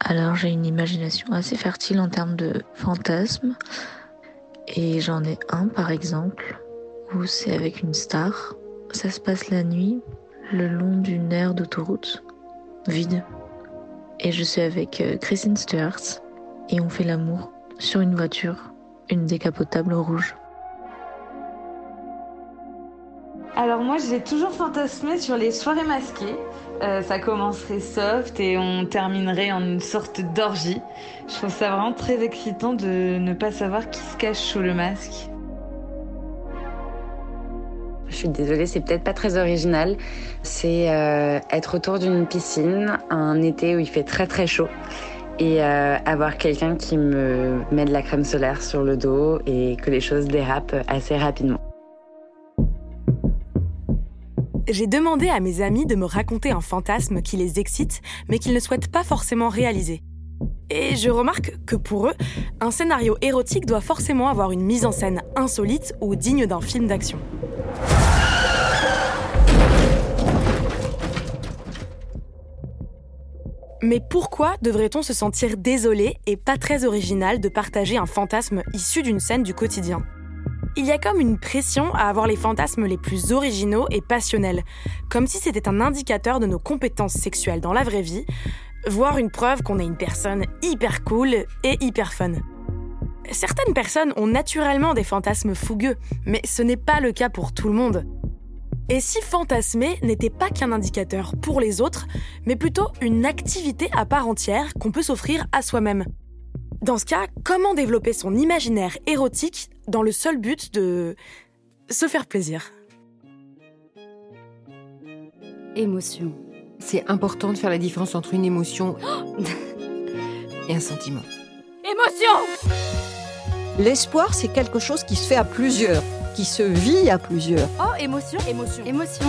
Alors j'ai une imagination assez fertile en termes de fantasmes. Et j'en ai un par exemple où c'est avec une star. Ça se passe la nuit, le long d'une aire d'autoroute, vide. Et je suis avec euh, Kristen Stewart et on fait l'amour sur une voiture, une décapotable rouge. Alors moi j'ai toujours fantasmé sur les soirées masquées. Euh, ça commencerait soft et on terminerait en une sorte d'orgie. Je trouve ça vraiment très excitant de ne pas savoir qui se cache sous le masque. Je suis désolée, c'est peut-être pas très original. C'est euh, être autour d'une piscine un été où il fait très très chaud et euh, avoir quelqu'un qui me met de la crème solaire sur le dos et que les choses dérapent assez rapidement. J'ai demandé à mes amis de me raconter un fantasme qui les excite, mais qu'ils ne souhaitent pas forcément réaliser. Et je remarque que pour eux, un scénario érotique doit forcément avoir une mise en scène insolite ou digne d'un film d'action. Mais pourquoi devrait-on se sentir désolé et pas très original de partager un fantasme issu d'une scène du quotidien? Il y a comme une pression à avoir les fantasmes les plus originaux et passionnels, comme si c'était un indicateur de nos compétences sexuelles dans la vraie vie, voire une preuve qu'on est une personne hyper cool et hyper fun. Certaines personnes ont naturellement des fantasmes fougueux, mais ce n'est pas le cas pour tout le monde. Et si fantasmer n'était pas qu'un indicateur pour les autres, mais plutôt une activité à part entière qu'on peut s'offrir à soi-même? Dans ce cas, comment développer son imaginaire érotique dans le seul but de se faire plaisir Émotion. C'est important de faire la différence entre une émotion et un sentiment. Émotion L'espoir, c'est quelque chose qui se fait à plusieurs, qui se vit à plusieurs. Oh, émotion Émotion. Émotion.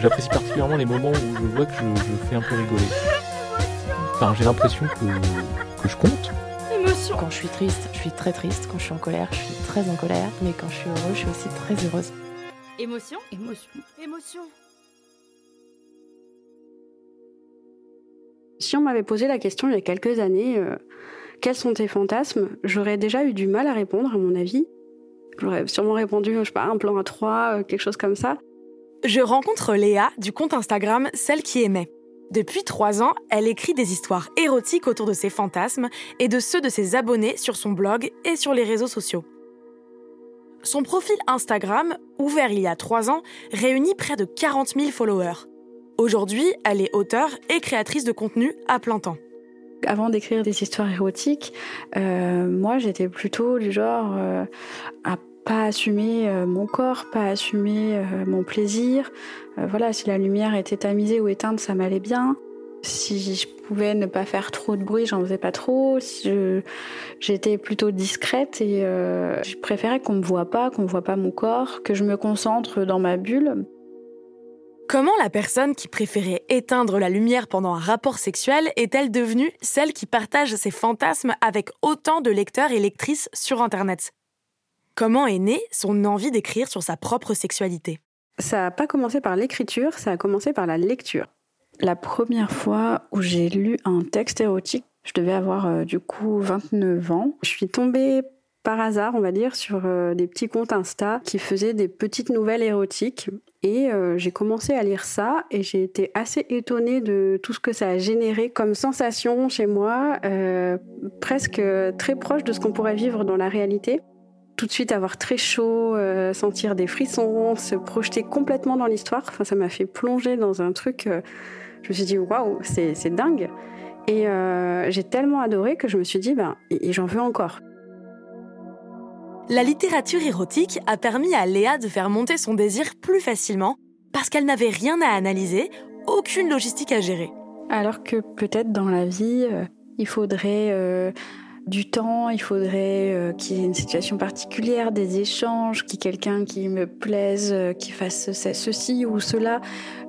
J'apprécie particulièrement les moments où je vois que je, je fais un peu rigoler. Enfin, j'ai l'impression que, que je compte. Quand je suis triste, je suis très triste. Quand je suis en colère, je suis très en colère. Mais quand je suis heureuse, je suis aussi très heureuse. Émotion Émotion. Émotion. Si on m'avait posé la question il y a quelques années, euh, quels sont tes fantasmes J'aurais déjà eu du mal à répondre, à mon avis. J'aurais sûrement répondu, je sais pas, un plan à trois, euh, quelque chose comme ça. Je rencontre Léa du compte Instagram Celle qui aimait. Depuis trois ans, elle écrit des histoires érotiques autour de ses fantasmes et de ceux de ses abonnés sur son blog et sur les réseaux sociaux. Son profil Instagram, ouvert il y a trois ans, réunit près de 40 000 followers. Aujourd'hui, elle est auteure et créatrice de contenu à plein temps. Avant d'écrire des histoires érotiques, euh, moi j'étais plutôt du genre euh, pas assumer euh, mon corps, pas assumer euh, mon plaisir. Euh, voilà, si la lumière était tamisée ou éteinte, ça m'allait bien. Si je pouvais ne pas faire trop de bruit, j'en faisais pas trop. J'étais plutôt discrète et je préférais qu'on me voit pas, qu'on voit pas mon corps, que je me concentre dans ma bulle. Comment la personne qui préférait éteindre la lumière pendant un rapport sexuel est-elle devenue celle qui partage ses fantasmes avec autant de lecteurs et lectrices sur Internet? Comment est née son envie d'écrire sur sa propre sexualité? Ça n'a pas commencé par l'écriture, ça a commencé par la lecture. La première fois où j'ai lu un texte érotique, je devais avoir euh, du coup 29 ans. Je suis tombée par hasard, on va dire, sur euh, des petits comptes Insta qui faisaient des petites nouvelles érotiques. Et euh, j'ai commencé à lire ça et j'ai été assez étonnée de tout ce que ça a généré comme sensation chez moi, presque très proche de ce qu'on pourrait vivre dans la réalité. Tout de suite avoir très chaud, sentir des frissons, se projeter complètement dans l'histoire. Enfin, ça m'a fait plonger dans un truc. je me suis dit waouh, c'est dingue. Et j'ai tellement adoré que je me suis dit ben, j'en veux encore. La littérature érotique a permis à Léa de faire monter son désir plus facilement parce qu'elle n'avait rien à analyser, aucune logistique à gérer. Alors que peut-être dans la vie, euh, il faudrait euh, du temps, il faudrait euh, qu'il y ait une situation particulière, des échanges, qu'il y ait quelqu'un qui me plaise, qui fasse ceci ou cela.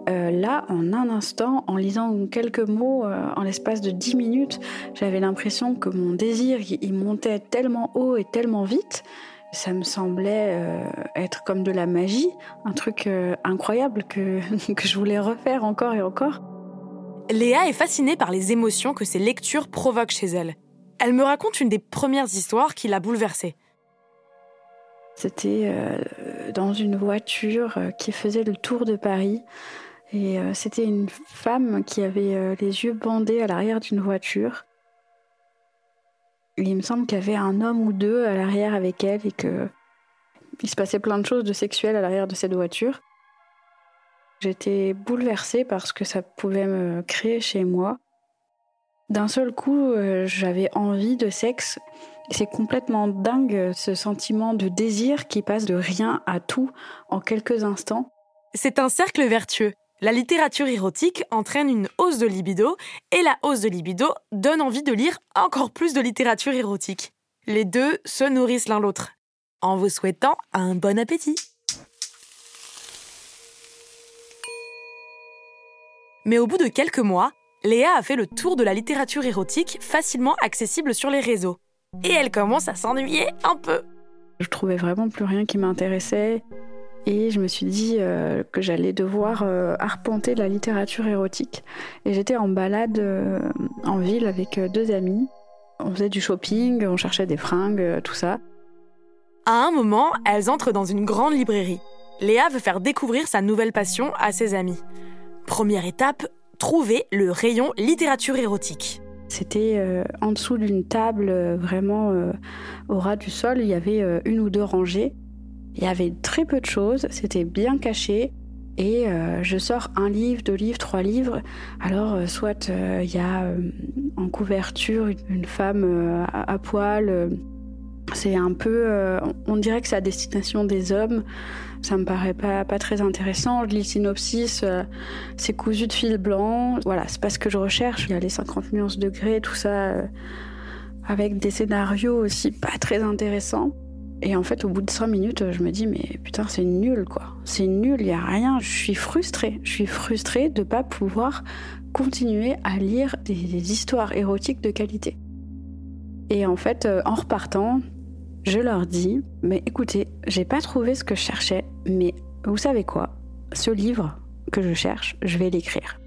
là, en un instant, en lisant quelques mots, en l'espace de dix minutes, j'avais l'impression que mon désir, il montait tellement haut et tellement vite ça me semblait euh, être comme de la magie, un truc euh, incroyable que, que je voulais refaire encore et encore. Léa est fascinée par les émotions que ces lectures provoquent chez elle. Elle me raconte une des premières histoires qui l'a bouleversée. C'était euh, dans une voiture qui faisait le tour de Paris. Et c'était une femme qui avait les yeux bandés à l'arrière d'une voiture il me semble qu'il y avait un homme ou deux à l'arrière avec elle et que il se passait plein de choses de sexuel à l'arrière de cette voiture. J'étais bouleversée parce que ça pouvait me créer chez moi. D'un seul coup, euh, j'avais envie de sexe. C'est complètement dingue ce sentiment de désir qui passe de rien à tout en quelques instants. C'est un cercle vertueux. La littérature érotique entraîne une hausse de libido et la hausse de libido donne envie de lire encore plus de littérature érotique. Les deux se nourrissent l'un l'autre. En vous souhaitant un bon appétit. Mais au bout de quelques mois, Léa a fait le tour de la littérature érotique facilement accessible sur les réseaux. Et elle commence à s'ennuyer un peu. Je trouvais vraiment plus rien qui m'intéressait. Et je me suis dit euh, que j'allais devoir euh, arpenter la littérature érotique. Et j'étais en balade euh, en ville avec deux amis. On faisait du shopping, on cherchait des fringues, tout ça. À un moment, elles entrent dans une grande librairie. Léa veut faire découvrir sa nouvelle passion à ses amis. Première étape, trouver le rayon littérature érotique. C'était en dessous d'une table vraiment au ras du sol, il y avait une ou deux rangées il y avait très peu de choses, c'était bien caché. Et euh, je sors un livre, deux livres, trois livres. Alors, euh, soit euh, il y a en couverture une femme à, poil. C'est un peu, on dirait que c'est à destination des hommes. Ça me paraît pas, pas très intéressant. Je lis synopsis, c'est cousu de fil blanc. Voilà, c'est pas ce que je recherche. Il y a les 50 nuances degrés, tout ça, avec des scénarios aussi pas très intéressants. Et en fait, au bout de cinq minutes, je me dis, mais putain, c'est nul, quoi. C'est nul, il n'y a rien. Je suis frustrée. Je suis frustrée de pas pouvoir continuer à lire des, histoires érotiques de qualité. Et en fait, euh, en repartant, je leur dis, mais écoutez, j'ai pas trouvé ce que je cherchais, mais vous savez quoi? Ce livre que je cherche, je vais l'écrire.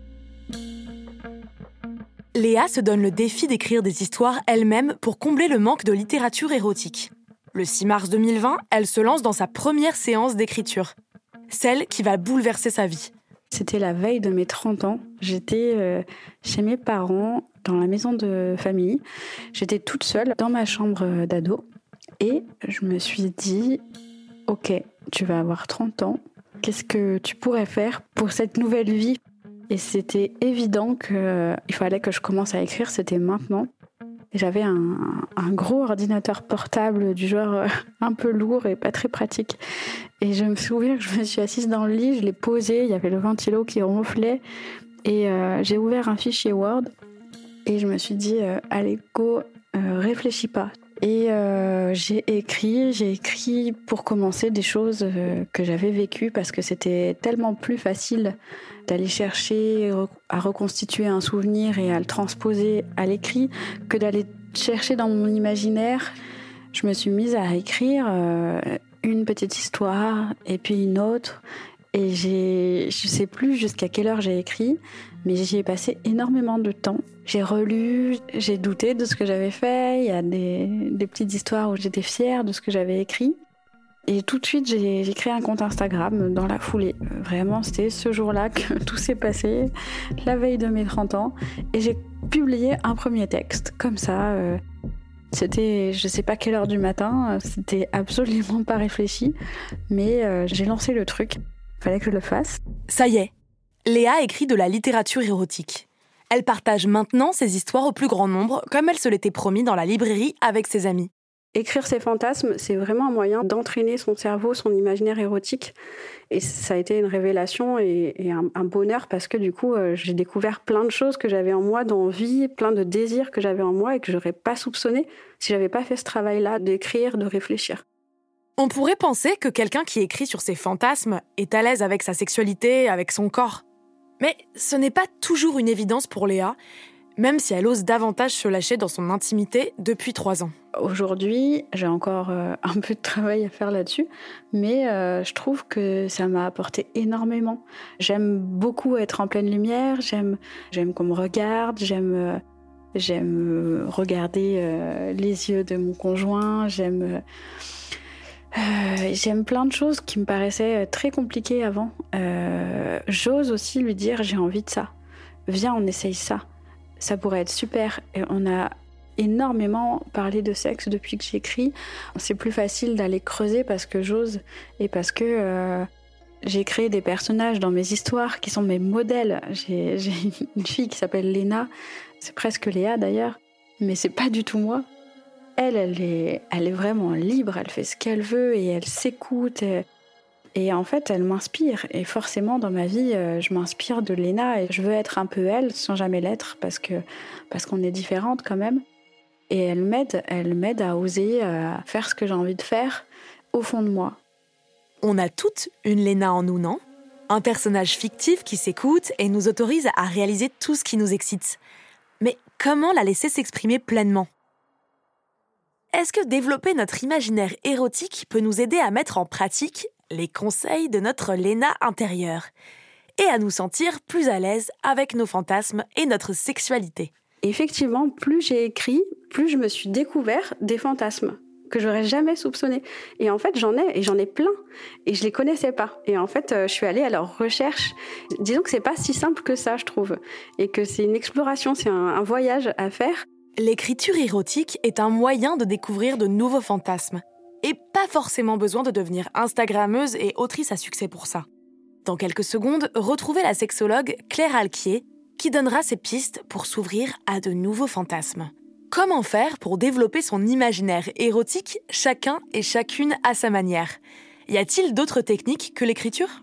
Léa se donne le défi d'écrire des histoires elle-même pour combler le manque de littérature érotique. Le 6 mars 2020, elle se lance dans sa première séance d'écriture, celle qui va bouleverser sa vie. C'était la veille de mes 30 ans. J'étais euh, chez mes parents dans la maison de famille. J'étais toute seule dans ma chambre d'ado et je me suis dit, ok, tu vas avoir 30 ans. Qu'est-ce que tu pourrais faire pour cette nouvelle vie? Et c'était évident qu'il fallait que je commence à écrire, c'était maintenant. J'avais un, gros ordinateur portable du genre euh, un peu lourd et pas très pratique. Et je me souviens que je me suis assise dans le lit, je l'ai posé, il y avait le ventilo qui ronflait. Et euh, j'ai ouvert un fichier Word et je me suis dit, euh, allez, go, réfléchis pas. Et j'ai écrit, j'ai écrit pour commencer des choses que j'avais vécues parce que c'était tellement plus facile d'aller chercher à reconstituer un souvenir et à le transposer à l'écrit que d'aller chercher dans mon imaginaire. Je me suis mise à écrire euh, une petite histoire et puis une autre Et j'ai, je sais plus jusqu'à quelle heure j'ai écrit, mais j'y ai passé énormément de temps. J'ai relu, j'ai douté de ce que j'avais fait. Il y a des, petites histoires où j'étais fière de ce que j'avais écrit. Et tout de suite, j'ai créé un compte Instagram dans la foulée. Vraiment, c'était ce jour-là que tout s'est passé, la veille de mes 30 ans. Et j'ai publié un premier texte, comme ça. euh, C'était, je sais pas quelle heure du matin, c'était absolument pas réfléchi, mais euh, j'ai lancé le truc. Fallait que je le fasse. Ça y est, Léa écrit de la littérature érotique. Elle partage maintenant ses histoires au plus grand nombre, comme elle se l'était promis dans la librairie avec ses amis. Écrire ses fantasmes, c'est vraiment un moyen d'entraîner son cerveau, son imaginaire érotique. Et ça a été une révélation et, et un, un bonheur parce que du coup, euh, j'ai découvert plein de choses que j'avais en moi, d'envie, plein de désirs que j'avais en moi et que j'aurais pas soupçonné si j'avais pas fait ce travail-là d'écrire, de réfléchir. On pourrait penser que quelqu'un qui écrit sur ses fantasmes est à l'aise avec sa sexualité, avec son corps. Mais ce n'est pas toujours une évidence pour Léa, même si elle ose davantage se lâcher dans son intimité depuis trois ans. Aujourd'hui, j'ai encore euh, un peu de travail à faire là-dessus, mais euh, je trouve que ça m'a apporté énormément. J'aime beaucoup être en pleine lumière, j'aime, j'aime qu'on me regarde, j'aime, euh, j'aime regarder les yeux de mon conjoint, j'aime, euh, euh, j'aime plein de choses qui me paraissaient très compliquées avant. Euh, j'ose aussi lui dire j'ai envie de ça. Viens, on essaye ça. Ça pourrait être super. Et on a énormément parlé de sexe depuis que j'écris. C'est plus facile d'aller creuser parce que j'ose et parce que euh, j'ai créé des personnages dans mes histoires qui sont mes modèles. J'ai une fille qui s'appelle Léna, c'est presque Léa d'ailleurs, mais c'est pas du tout moi. Elle, elle est, elle est vraiment libre, elle fait ce qu'elle veut et elle s'écoute. Et, en fait, elle m'inspire. Et forcément, dans ma vie, euh, je m'inspire de Léna et je veux être un peu elle sans jamais l'être parce que parce qu'on est différentes quand même. Et elle m'aide, elle m'aide à oser euh, faire ce que j'ai envie de faire au fond de moi. On a toutes une Léna en nous, non? Un personnage fictif qui s'écoute et nous autorise à réaliser tout ce qui nous excite. Mais comment la laisser s'exprimer pleinement? Est-ce que développer notre imaginaire érotique peut nous aider à mettre en pratique les conseils de notre Léna intérieure et à nous sentir plus à l'aise avec nos fantasmes et notre sexualité? Effectivement, plus j'ai écrit, plus je me suis découvert des fantasmes que j'aurais jamais soupçonné. Et en fait, j'en ai et j'en ai plein et je les connaissais pas. Et en fait, euh, je suis allée à leur recherche. Disons que c'est pas si simple que ça, je trouve, et que c'est une exploration, c'est un, un voyage à faire. L'écriture érotique est un moyen de découvrir de nouveaux fantasmes. Et pas forcément besoin de devenir Instagrammeuse et autrice à succès pour ça. Dans quelques secondes, retrouvez la sexologue Claire Alquier qui donnera ses pistes pour s'ouvrir à de nouveaux fantasmes. Comment faire pour développer son imaginaire érotique, chacun et chacune à sa manière? Y a-t-il d'autres techniques que l'écriture?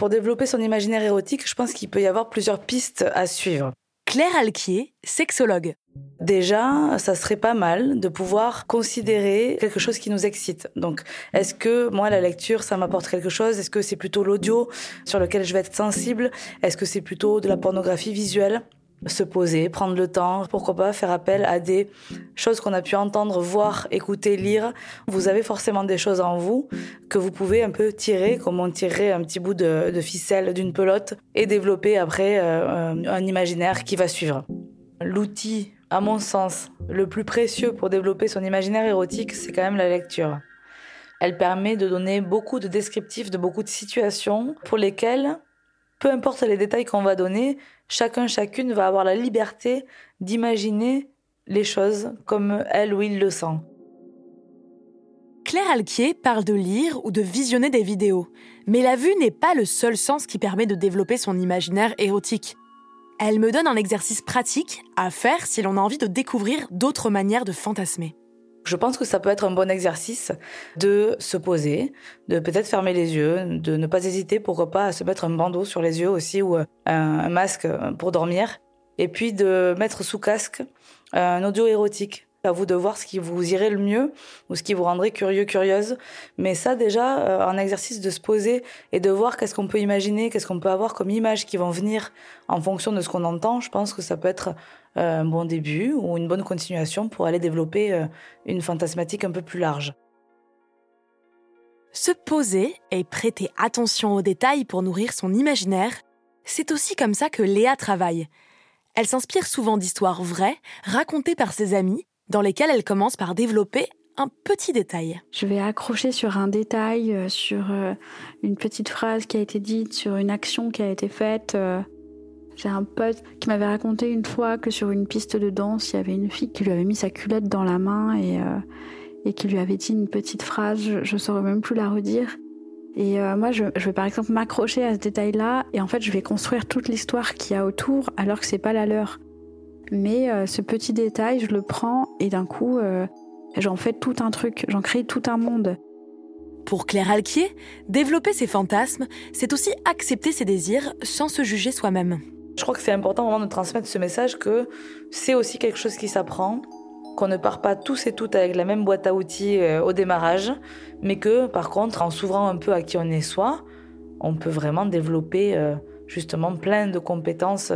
Pour développer son imaginaire érotique, je pense qu'il peut y avoir plusieurs pistes à suivre. Claire Alquier, sexologue. Déjà, ça serait pas mal de pouvoir considérer quelque chose qui nous excite. Donc, est-ce que moi, la lecture, ça m'apporte quelque chose? Est-ce que c'est plutôt l'audio sur lequel je vais être sensible? Est-ce que c'est plutôt de la pornographie visuelle? Se poser, prendre le temps, pourquoi pas faire appel à des choses qu'on a pu entendre, voir, écouter, lire. Vous avez forcément des choses en vous que vous pouvez un peu tirer, comme on tirerait un petit bout de, ficelle d'une pelote, et développer après euh, un imaginaire qui va suivre. L'outil, à mon sens, le plus précieux pour développer son imaginaire érotique, c'est quand même la lecture. Elle permet de donner beaucoup de descriptifs de beaucoup de situations pour lesquelles peu importe les détails qu'on va donner, chacun, chacune va avoir la liberté d'imaginer les choses comme elle ou il le sent. Claire Alquier parle de lire ou de visionner des vidéos, mais la vue n'est pas le seul sens qui permet de développer son imaginaire érotique. Elle me donne un exercice pratique à faire si l'on a envie de découvrir d'autres manières de fantasmer. Je pense que ça peut être un bon exercice de se poser, de peut-être fermer les yeux, de ne pas hésiter, pourquoi pas, à se mettre un bandeau sur les yeux aussi ou un masque pour dormir, et puis de mettre sous casque un audio érotique à vous de voir ce qui vous irait le mieux ou ce qui vous rendrait curieux, curieuse. Mais ça, déjà, euh, un exercice de se poser et de voir qu'est-ce qu'on peut imaginer, qu'est-ce qu'on peut avoir comme images qui vont venir en fonction de ce qu'on entend, je pense que ça peut être euh, un bon début ou une bonne continuation pour aller développer euh, une fantasmatique un peu plus large. Se poser et prêter attention aux détails pour nourrir son imaginaire, c'est aussi comme ça que Léa travaille. Elle s'inspire souvent d'histoires vraies, racontées par ses amis, dans lesquelles elle commence par développer un petit détail. Je vais accrocher sur un détail, euh, sur euh, une petite phrase qui a été dite, sur une action qui a été faite. Euh. J'ai un pote qui m'avait raconté une fois que sur une piste de danse, il y avait une fille qui lui avait mis sa culotte dans la main et, et qui lui avait dit une petite phrase, je ne saurais même plus la redire. Et moi, je, vais par exemple m'accrocher à ce détail-là et en fait, je vais construire toute l'histoire qu'il y a autour alors que c'est pas la leur. Mais euh, ce petit détail, je le prends et d'un coup, euh, j'en fais tout un truc, j'en crée tout un monde. Pour Claire Alquier, développer ses fantasmes, c'est aussi accepter ses désirs sans se juger soi-même. Je crois que c'est important vraiment de transmettre ce message que c'est aussi quelque chose qui s'apprend, qu'on ne part pas tous et toutes avec la même boîte à outils euh, au démarrage, mais que par contre, en s'ouvrant un peu à qui on est soi, on peut vraiment développer justement plein de compétences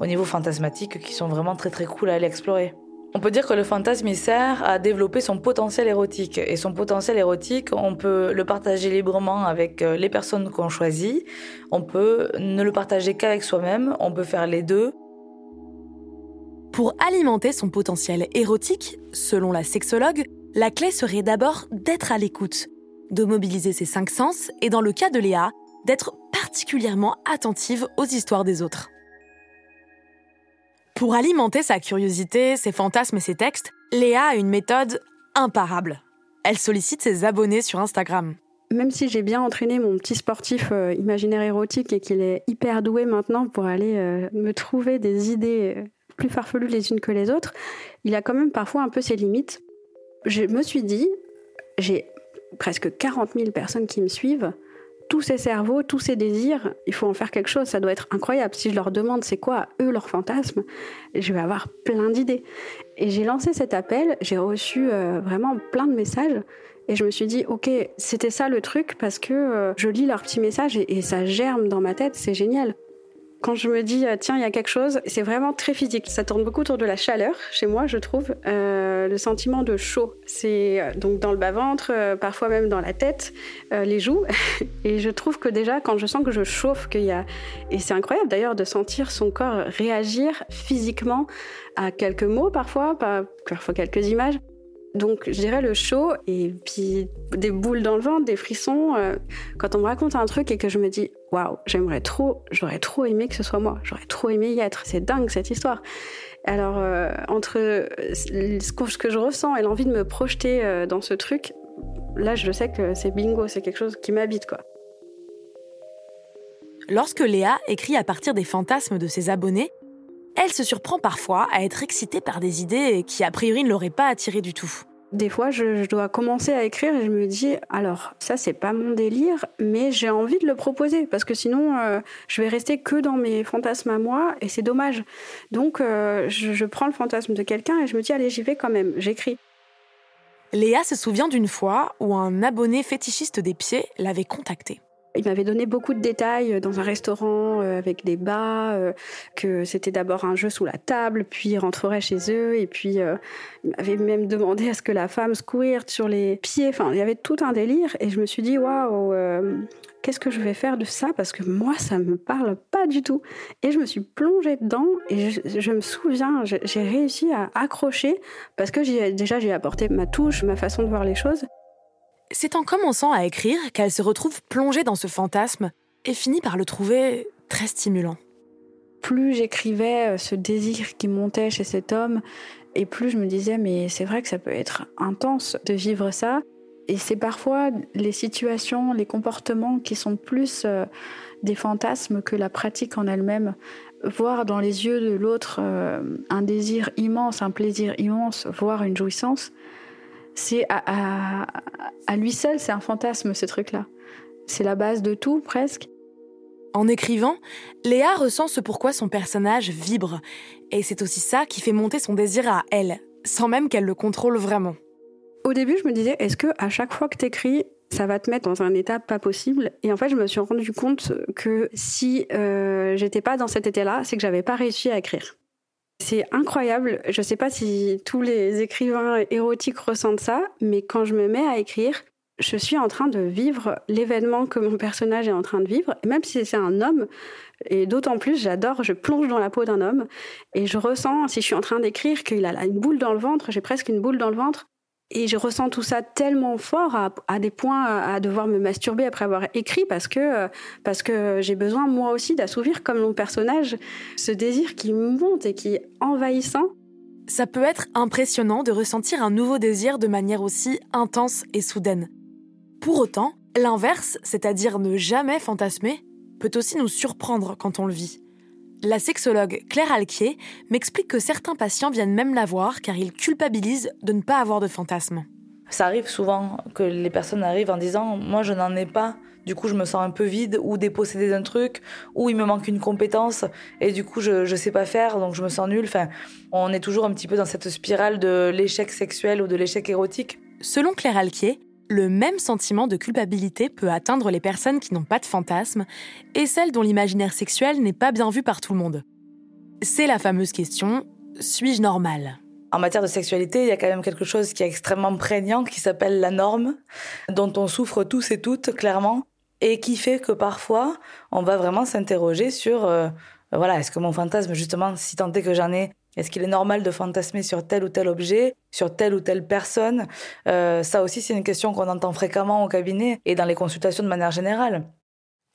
au niveau fantasmatique qui sont vraiment très très cool à aller explorer. On peut dire que le fantasme il sert à développer son potentiel érotique et son potentiel érotique, on peut le partager librement avec euh, les personnes qu'on choisit, on peut ne le partager qu'avec soi-même, on peut faire les deux. Pour alimenter son potentiel érotique, selon la sexologue, la clé serait d'abord d'être à l'écoute, de mobiliser ses cinq sens et dans le cas de Léa, d'être particulièrement attentive aux histoires des autres. Pour alimenter sa curiosité, ses fantasmes et ses textes, Léa a une méthode imparable. Elle sollicite ses abonnés sur Instagram. Même si j'ai bien entraîné mon petit sportif euh, imaginaire érotique et qu'il est hyper doué maintenant pour aller euh, me trouver des idées euh, plus farfelues les unes que les autres, il a quand même parfois un peu ses limites. Je me suis dit, j'ai presque 40 000 personnes qui me suivent tous ces cerveaux, tous ces désirs, il faut en faire quelque chose, ça doit être incroyable. Si je leur demande c'est quoi, eux, leur fantasme, je vais avoir plein d'idées. Et j'ai lancé cet appel, j'ai reçu euh, vraiment plein de messages. Et je me suis dit, ok, c'était ça le truc parce que euh, je lis leurs petits messages et ça germe dans ma tête, c'est génial. Quand je me dis, euh, tiens, il y a quelque chose, c'est vraiment très physique. Ça tourne beaucoup autour de la chaleur, chez moi, je trouve. Euh, le sentiment de chaud. C'est euh, donc dans le bas-ventre, parfois même dans la tête, les joues. Et je trouve que déjà, quand je sens que je chauffe, qu'il y a. Et c'est incroyable d'ailleurs de sentir son corps réagir physiquement à quelques mots parfois, parfois quelques images. Donc je dirais le chaud et puis des boules dans le ventre, des frissons. Quand on me raconte un truc et que je me dis waouh, j'aimerais trop, j'aurais trop aimé que ce soit moi, j'aurais trop aimé y être. C'est dingue cette histoire. Alors euh, entre ce que je ressens et l'envie de me projeter euh, dans ce truc, là je sais que c'est bingo, c'est quelque chose qui m'habite quoi. Lorsque Léa écrit à partir des fantasmes de ses abonnés, elle se surprend parfois à être excitée par des idées qui a priori ne l'auraient pas attirée du tout. Des fois, je, dois commencer à écrire et je me dis, alors ça c'est pas mon délire, mais j'ai envie de le proposer parce que sinon euh, je vais rester que dans mes fantasmes à moi et c'est dommage. Donc euh, je, je prends le fantasme de quelqu'un et je me dis, allez j'y vais quand même, j'écris. Léa se souvient d'une fois où un abonné fétichiste des pieds l'avait contactée. Il m'avait donné beaucoup de détails dans un restaurant euh, avec des bas, euh, que c'était d'abord un jeu sous la table, puis il rentrerait chez eux, et puis euh, il m'avait même demandé à ce que la femme squirte sur les pieds. Enfin, il y avait tout un délire, et je me suis dit waouh, qu'est-ce que je vais faire de ça? Parce que moi, ça me parle pas du tout. Et je me suis plongée dedans, et je me souviens, j'ai réussi à accrocher parce que déjà j'ai apporté ma touche, ma façon de voir les choses. C'est en commençant à écrire qu'elle se retrouve plongée dans ce fantasme et finit par le trouver très stimulant. Plus j'écrivais euh, ce désir qui montait chez cet homme, et plus je me disais, mais c'est vrai que ça peut être intense de vivre ça. Et c'est parfois les situations, les comportements qui sont plus euh, des fantasmes que la pratique en elle-même. Voir dans les yeux de l'autre euh, un désir immense, un plaisir immense, voir une jouissance, c'est à, à lui seul, c'est un fantasme ce truc-là. C'est la base de tout presque. En écrivant, Léa ressent ce pourquoi son personnage vibre. Et c'est aussi ça qui fait monter son désir à elle, sans même qu'elle le contrôle vraiment. Au début, je me disais, est-ce que à chaque fois que t'écris, ça va te mettre dans un état pas possible? Et en fait, je me suis rendu compte que si euh, j'étais pas dans cet état-là, c'est que j'avais pas réussi à écrire. C'est incroyable. Je sais pas si tous les écrivains érotiques ressentent ça, mais quand je me mets à écrire, je suis en train de vivre l'événement que mon personnage est en train de vivre, même si c'est un homme. Et d'autant plus, j'adore, je plonge dans la peau d'un homme et je ressens, si je suis en train d'écrire, qu'il a une boule dans le ventre, j'ai presque une boule dans le ventre. Et je ressens tout ça tellement fort à, des points à, devoir me masturber après avoir écrit parce que, parce que j'ai besoin moi aussi d'assouvir comme mon personnage ce désir qui monte et qui est envahissant. Ça peut être impressionnant de ressentir un nouveau désir de manière aussi intense et soudaine. Pour autant, l'inverse, c'est-à-dire ne jamais fantasmer, peut aussi nous surprendre quand on le vit. La sexologue Claire Alquier m'explique que certains patients viennent même la voir car ils culpabilisent de ne pas avoir de fantasmes. Ça arrive souvent que les personnes arrivent en disant Moi, je n'en ai pas, du coup, je me sens un peu vide ou dépossédée d'un truc, ou il me manque une compétence et du coup, je ne sais pas faire, donc je me sens nulle. Enfin, on est toujours un petit peu dans cette spirale de l'échec sexuel ou de l'échec érotique. Selon Claire Alquier, le même sentiment de culpabilité peut atteindre les personnes qui n'ont pas de fantasmes et celles dont l'imaginaire sexuel n'est pas bien vu par tout le monde. C'est la fameuse question suis-je normale en matière de sexualité, il y a quand même quelque chose qui est extrêmement prégnant, qui s'appelle la norme, dont on souffre tous et toutes, clairement, et qui fait que parfois, on va vraiment s'interroger sur, euh, voilà, est-ce que mon fantasme, justement, si tant est que j'en ai, est-ce qu'il est normal de fantasmer sur tel ou tel objet, sur telle ou telle personne? Euh, Ça aussi, c'est une question qu'on entend fréquemment au cabinet et dans les consultations de manière générale.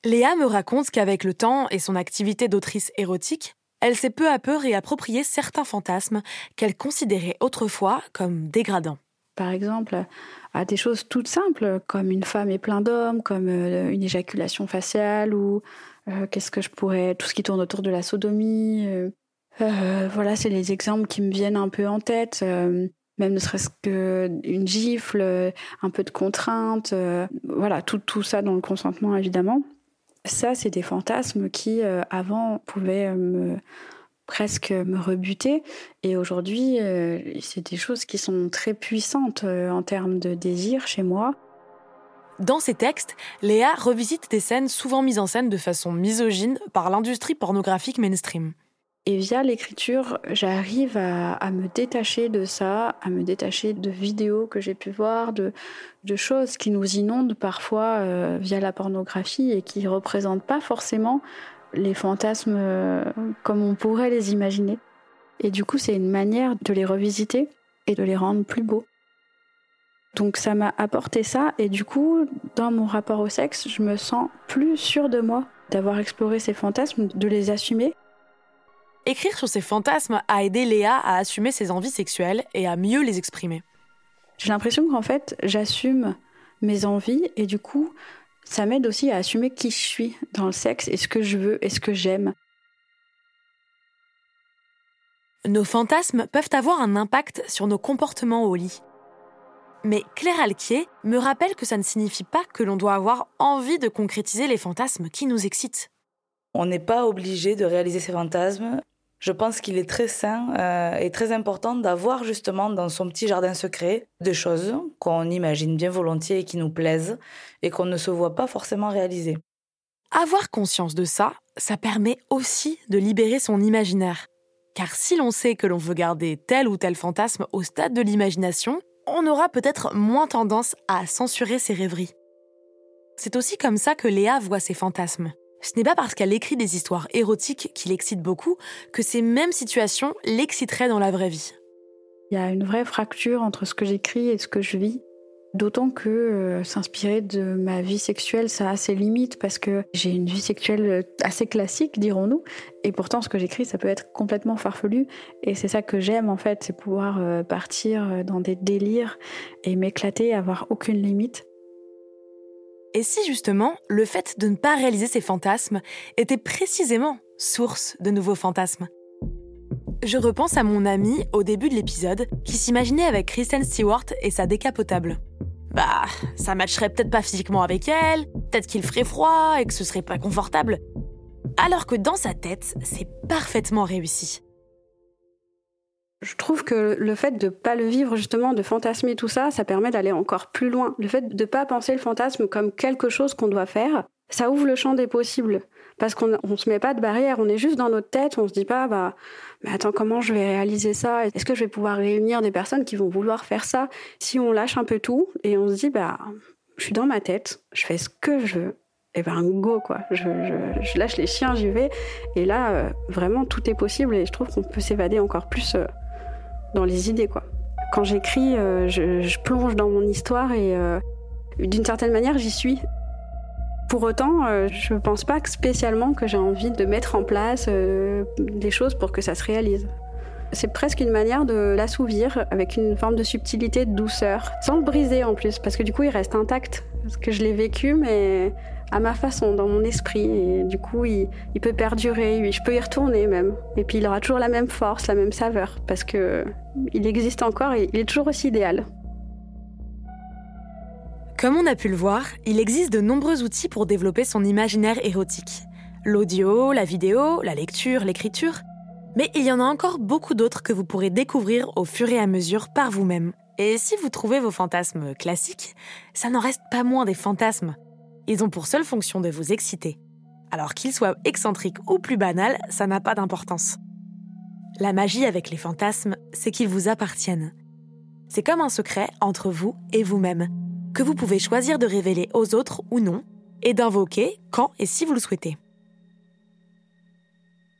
Léa me raconte qu'avec le temps et son activité d'autrice érotique, elle s'est peu à peu réapproprié certains fantasmes qu'elle considérait autrefois comme dégradants. Par exemple, à des choses toutes simples, comme une femme et plein d'hommes, comme euh, une éjaculation faciale, ou euh, qu'est-ce que je pourrais, tout ce qui tourne autour de la sodomie, euh, voilà, c'est les exemples qui me viennent un peu en tête. Euh, même ne serait-ce qu'une gifle, euh, un peu de contrainte, voilà, tout, tout ça dans le consentement évidemment. Ça, c'est des fantasmes qui, avant, pouvaient me, presque me rebuter. Et aujourd'hui, c'est des choses qui sont très puissantes en termes de désir chez moi. Dans ces textes, Léa revisite des scènes souvent mises en scène de façon misogyne par l'industrie pornographique mainstream. Et via l'écriture, j'arrive à, me détacher de ça, à me détacher de vidéos que j'ai pu voir, de, choses qui nous inondent parfois euh, via la pornographie et qui ne représentent pas forcément les fantasmes euh, comme on pourrait les imaginer. Et du coup, c'est une manière de les revisiter et de les rendre plus beaux. Donc ça m'a apporté ça et du coup, dans mon rapport au sexe, je me sens plus sûre de moi, d'avoir exploré ces fantasmes, de les assumer Écrire sur ses fantasmes a aidé Léa à assumer ses envies sexuelles et à mieux les exprimer. J'ai l'impression qu'en fait, j'assume mes envies et du coup, ça m'aide aussi à assumer qui je suis dans le sexe et ce que je veux et ce que j'aime. Nos fantasmes peuvent avoir un impact sur nos comportements au lit. Mais Claire Alquier me rappelle que ça ne signifie pas que l'on doit avoir envie de concrétiser les fantasmes qui nous excitent. On n'est pas obligé de réaliser ces fantasmes. Je pense qu'il est très sain euh, et très important d'avoir justement dans son petit jardin secret des choses qu'on imagine bien volontiers et qui nous plaisent et qu'on ne se voit pas forcément réaliser. Avoir conscience de ça, ça permet aussi de libérer son imaginaire. Car si l'on sait que l'on veut garder tel ou tel fantasme au stade de l'imagination, on aura peut-être moins tendance à censurer ses rêveries. C'est aussi comme ça que Léa voit ses fantasmes. Ce n'est pas parce qu'elle écrit des histoires érotiques qui l'excitent beaucoup que ces mêmes situations l'exciteraient dans la vraie vie. Il y a une vraie fracture entre ce que j'écris et ce que je vis. D'autant que euh, s'inspirer de ma vie sexuelle, ça a ses limites parce que j'ai une vie sexuelle assez classique, dirons-nous. Et pourtant, ce que j'écris, ça peut être complètement farfelu. Et c'est ça que j'aime en fait, c'est pouvoir euh, partir euh, dans des délires et m'éclater, avoir aucune limite. Et si justement, le fait de ne pas réaliser ses fantasmes était précisément source de nouveaux fantasmes? Je repense à mon ami au début de l'épisode qui s'imaginait avec Kristen Stewart et sa décapotable. Bah, ça matcherait peut-être pas physiquement avec elle, peut-être qu'il ferait froid et que ce serait pas confortable. Alors que dans sa tête, c'est parfaitement réussi. Je trouve que le fait de pas le vivre justement, de fantasmer tout ça, ça permet d'aller encore plus loin. Le fait de pas penser le fantasme comme quelque chose qu'on doit faire, ça ouvre le champ des possibles parce qu'on ne se met pas de barrière, on est juste dans notre tête, on se dit pas bah mais attends comment je vais réaliser ça? Est-ce que je vais pouvoir réunir des personnes qui vont vouloir faire ça? Si on lâche un peu tout et on se dit bah je suis dans ma tête, je fais ce que je veux. Et ben go quoi, je, je, lâche les chiens, j'y vais. Et là euh, vraiment tout est possible et je trouve qu'on peut s'évader encore plus euh, dans les idées quoi. Quand j'écris, euh, je, plonge dans mon histoire et d'une certaine manière j'y suis. Pour autant, euh, je ne pense pas spécialement que j'ai envie de mettre en place euh, des choses pour que ça se réalise. C'est presque une manière de l'assouvir avec une forme de subtilité, de douceur, sans le briser en plus, parce que du coup il reste intact. Parce que je l'ai vécu, mais à ma façon, dans mon esprit. Et du coup, il, peut perdurer, je peux y retourner même. Et puis il aura toujours la même force, la même saveur, parce que il existe encore et il est toujours aussi idéal. Comme on a pu le voir, il existe de nombreux outils pour développer son imaginaire érotique. L'audio, la vidéo, la lecture, l'écriture. Mais il y en a encore beaucoup d'autres que vous pourrez découvrir au fur et à mesure par vous-même. Et si vous trouvez vos fantasmes classiques, ça n'en reste pas moins des fantasmes. Ils ont pour seule fonction de vous exciter. Alors qu'ils soient excentriques ou plus banals, ça n'a pas d'importance. La magie avec les fantasmes, c'est qu'ils vous appartiennent. C'est comme un secret entre vous et vous-même que vous pouvez choisir de révéler aux autres ou non, et d'invoquer quand et si vous le souhaitez.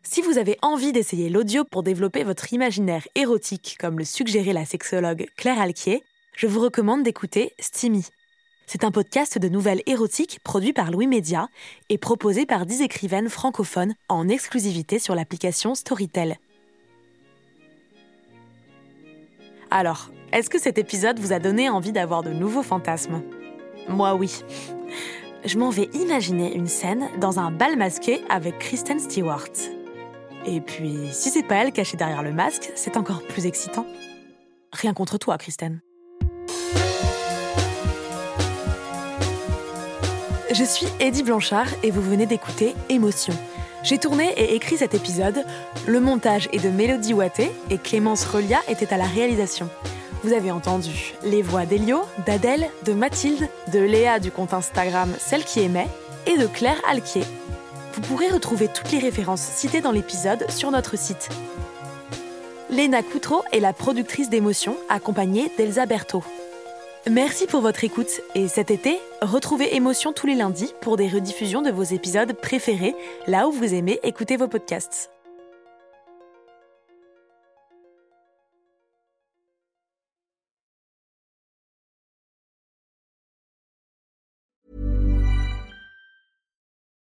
Si vous avez envie d'essayer l'audio pour développer votre imaginaire érotique, comme le suggérait la sexologue Claire Alquier, je vous recommande d'écouter Steamy. C'est un podcast de nouvelles érotiques produit par Louis Média et proposé par 10 écrivaines francophones en exclusivité sur l'application Storytel. Alors, est-ce que cet épisode vous a donné envie d'avoir de nouveaux fantasmes? Moi oui. Je m'en vais imaginer une scène dans un bal masqué avec Kristen Stewart. Et puis, si c'est pas elle cachée derrière le masque, c'est encore plus excitant. Rien contre toi, Kristen. Je suis Eddie Blanchard et vous venez d'écouter Émotion. J'ai tourné et écrit cet épisode. Le montage est de Mélodie Watté et Clémence Relia était à la réalisation. Vous avez entendu les voix d'Elio, d'Adèle, de Mathilde, de Léa du compte Instagram Celle qui aimait et de Claire Alquier. Vous pourrez retrouver toutes les références citées dans l'épisode sur notre site. Léna Coutreau est la productrice d'émotions accompagnée d'Elsa Berthaud. Merci pour votre écoute et cet été, retrouvez Émotion tous les lundis pour des rediffusions de vos épisodes préférés, là où vous aimez écouter vos podcasts.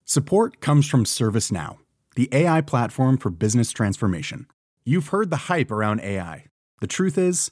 Support comes from ServiceNow, the AI platform for business transformation. You've heard the hype around AI. The truth is,